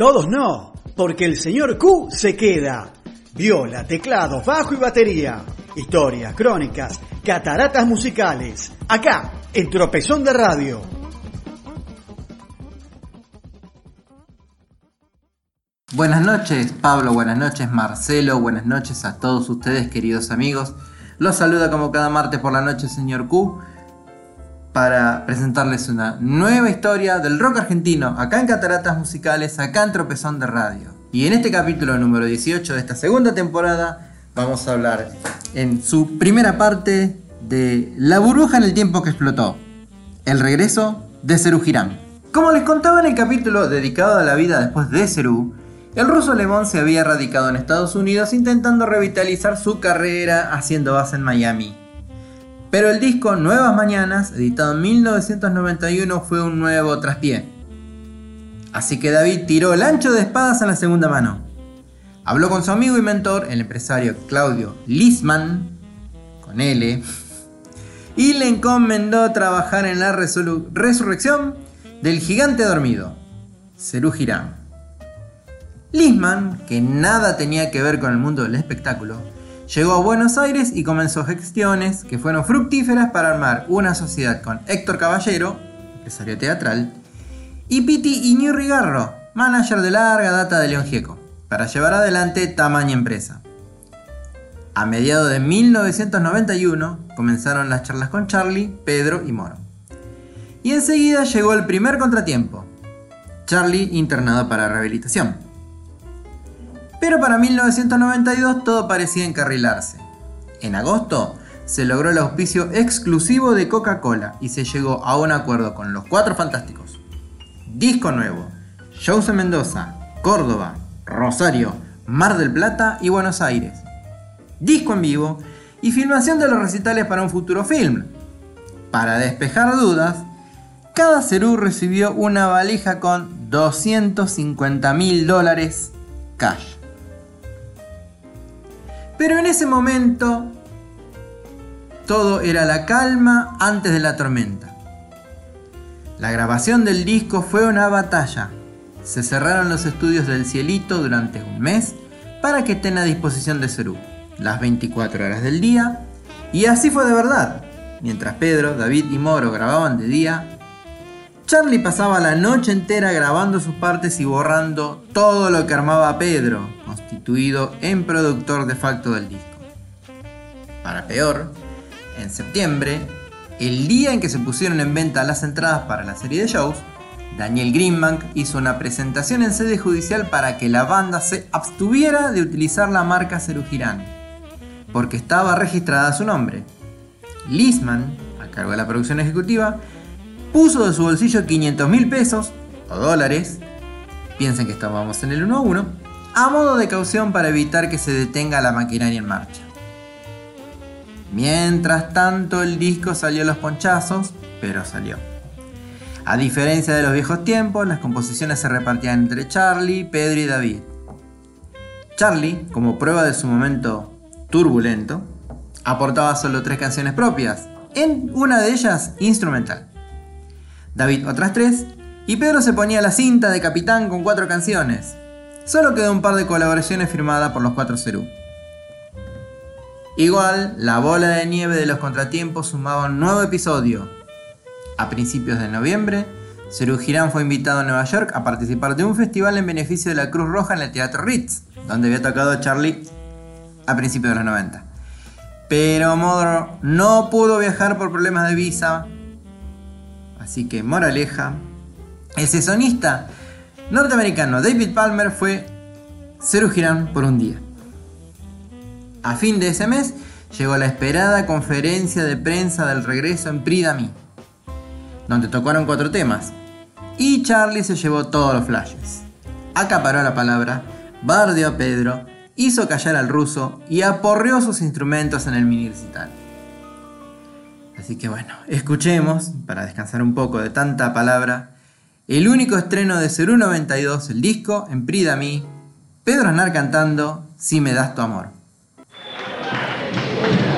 Todos no, porque el señor Q se queda. Viola, teclado, bajo y batería. Historias, crónicas, cataratas musicales. Acá, en Tropezón de Radio. Buenas noches Pablo, buenas noches Marcelo, buenas noches a todos ustedes queridos amigos. Los saluda como cada martes por la noche señor Q para presentarles una nueva historia del rock argentino, acá en Cataratas Musicales, acá en Tropezón de Radio. Y en este capítulo número 18 de esta segunda temporada vamos a hablar en su primera parte de La burbuja en el tiempo que explotó, el regreso de Cerú Girán. Como les contaba en el capítulo dedicado a la vida después de Cerú, el ruso alemán se había radicado en Estados Unidos intentando revitalizar su carrera haciendo base en Miami. Pero el disco Nuevas Mañanas, editado en 1991, fue un nuevo traspié. Así que David tiró el ancho de espadas en la segunda mano. Habló con su amigo y mentor, el empresario Claudio Lisman, con L, y le encomendó trabajar en la resurrección del gigante dormido, Cerú Girán. Lisman, que nada tenía que ver con el mundo del espectáculo, llegó a Buenos Aires y comenzó gestiones que fueron fructíferas para armar una sociedad con Héctor Caballero, empresario teatral, y Piti Iñurrigarro, manager de larga data de León Gieco, para llevar adelante tamaña empresa. A mediados de 1991 comenzaron las charlas con Charlie, Pedro y Moro. Y enseguida llegó el primer contratiempo. Charlie internado para rehabilitación. Pero para 1992 todo parecía encarrilarse. En agosto se logró el auspicio exclusivo de Coca-Cola y se llegó a un acuerdo con los Cuatro Fantásticos. Disco nuevo, shows en Mendoza, Córdoba, Rosario, Mar del Plata y Buenos Aires. Disco en vivo y filmación de los recitales para un futuro film. Para despejar dudas, cada Cerú recibió una valija con 250 mil dólares cash. Pero en ese momento todo era la calma antes de la tormenta. La grabación del disco fue una batalla. Se cerraron los estudios del Cielito durante un mes para que estén a disposición de Cerú, las 24 horas del día. Y así fue de verdad. Mientras Pedro, David y Moro grababan de día, Charlie pasaba la noche entera grabando sus partes y borrando todo lo que armaba Pedro, constituido en productor de facto del disco. Para peor, en septiembre, el día en que se pusieron en venta las entradas para la serie de shows, Daniel Greenbank hizo una presentación en sede judicial para que la banda se abstuviera de utilizar la marca Girán, porque estaba registrada su nombre. Lisman, a cargo de la producción ejecutiva, puso de su bolsillo 500 mil pesos o dólares, piensen que estábamos en el 1 a 1, a modo de caución para evitar que se detenga la maquinaria en marcha. Mientras tanto el disco salió a los ponchazos, pero salió. A diferencia de los viejos tiempos, las composiciones se repartían entre Charlie, Pedro y David. Charlie, como prueba de su momento turbulento, aportaba solo tres canciones propias, en una de ellas instrumental. David otras tres, y Pedro se ponía la cinta de capitán con cuatro canciones, Solo quedó un par de colaboraciones firmadas por los cuatro Cerú. Igual, la bola de nieve de los contratiempos sumaba un nuevo episodio. A principios de noviembre, Cerú Girán fue invitado a Nueva York a participar de un festival en beneficio de la Cruz Roja en el Teatro Ritz, donde había tocado Charlie a principios de los 90. Pero Modro no pudo viajar por problemas de visa. Así que, moraleja, el sesonista norteamericano David Palmer fue Cerú Girán por un día. A fin de ese mes llegó la esperada conferencia de prensa del regreso en Pridami, donde tocaron cuatro temas, y Charlie se llevó todos los flashes. Acaparó la palabra, bardeó a Pedro, hizo callar al ruso y aporreó sus instrumentos en el mini recital. Así que bueno, escuchemos, para descansar un poco de tanta palabra, el único estreno de Cerú 92, el disco, en Prida mí, Pedro Aznar cantando Si me das tu amor.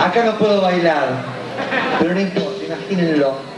Acá no puedo bailar, pero no importa, imagínenlo.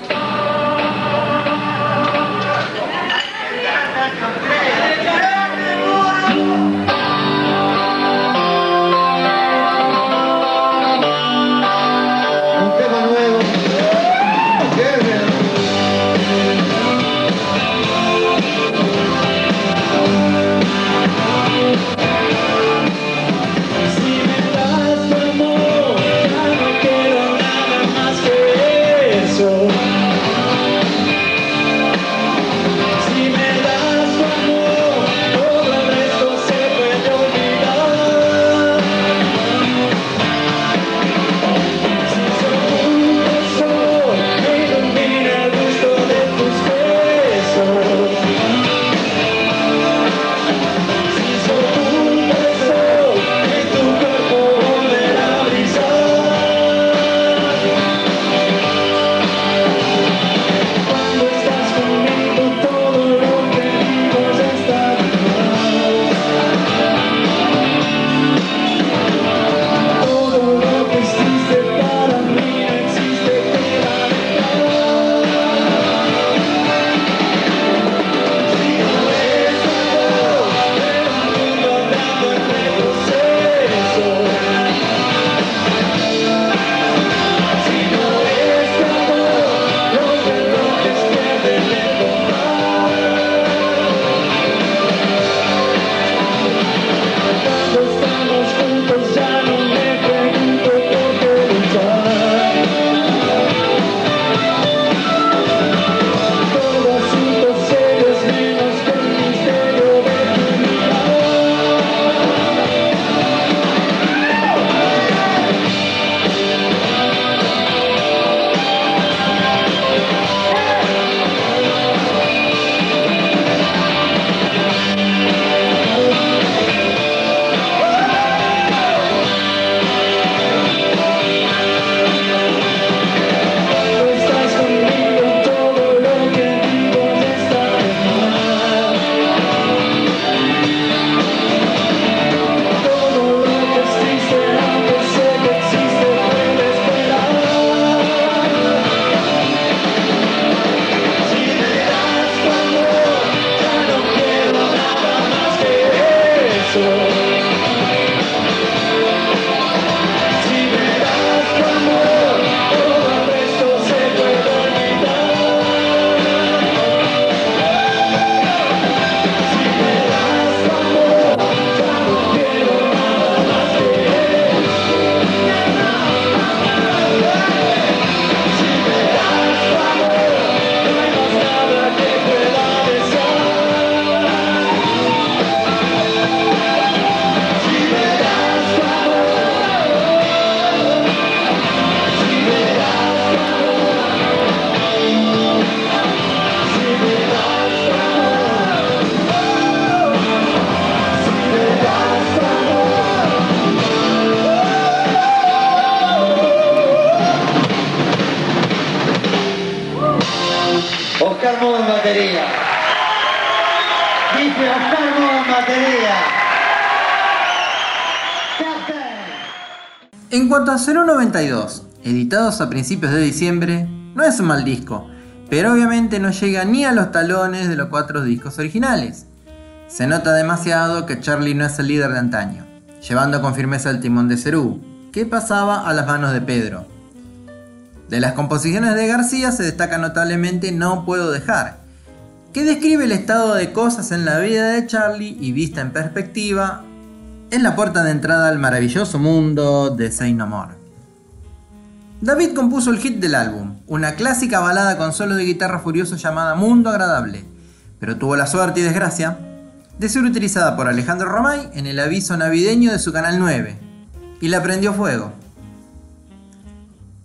En cuanto a 092, editados a principios de diciembre, no es un mal disco, pero obviamente no llega ni a los talones de los cuatro discos originales. Se nota demasiado que Charlie no es el líder de antaño, llevando con firmeza el timón de Cerú, que pasaba a las manos de Pedro. De las composiciones de García se destaca notablemente No Puedo Dejar, que describe el estado de cosas en la vida de Charlie y vista en perspectiva, es la puerta de entrada al maravilloso mundo de Say No. David compuso el hit del álbum, una clásica balada con solo de guitarra furioso llamada Mundo Agradable, pero tuvo la suerte y desgracia de ser utilizada por Alejandro Romay en el aviso navideño de su canal 9, y la prendió fuego.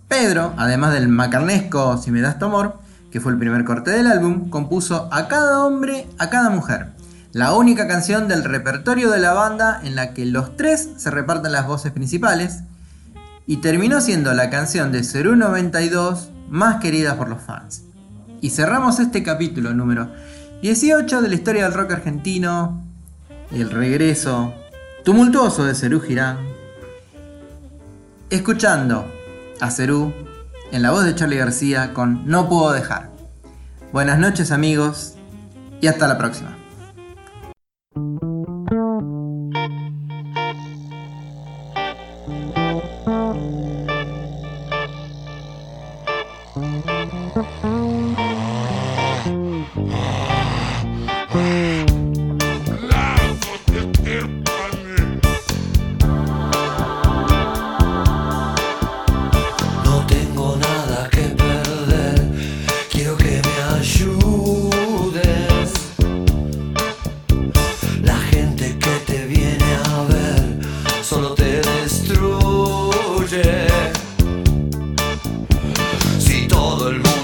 Pedro, además del macarnesco Si me das tu amor, que fue el primer corte del álbum, compuso A cada hombre, a cada mujer, la única canción del repertorio de la banda en la que los tres se reparten las voces principales, y terminó siendo la canción de 092 más querida por los fans. Y cerramos este capítulo número 18 de la historia del rock argentino el regreso tumultuoso de Cerú Girán, escuchando a Cerú en la voz de Charlie García con No puedo dejar. Buenas noches amigos y hasta la próxima. No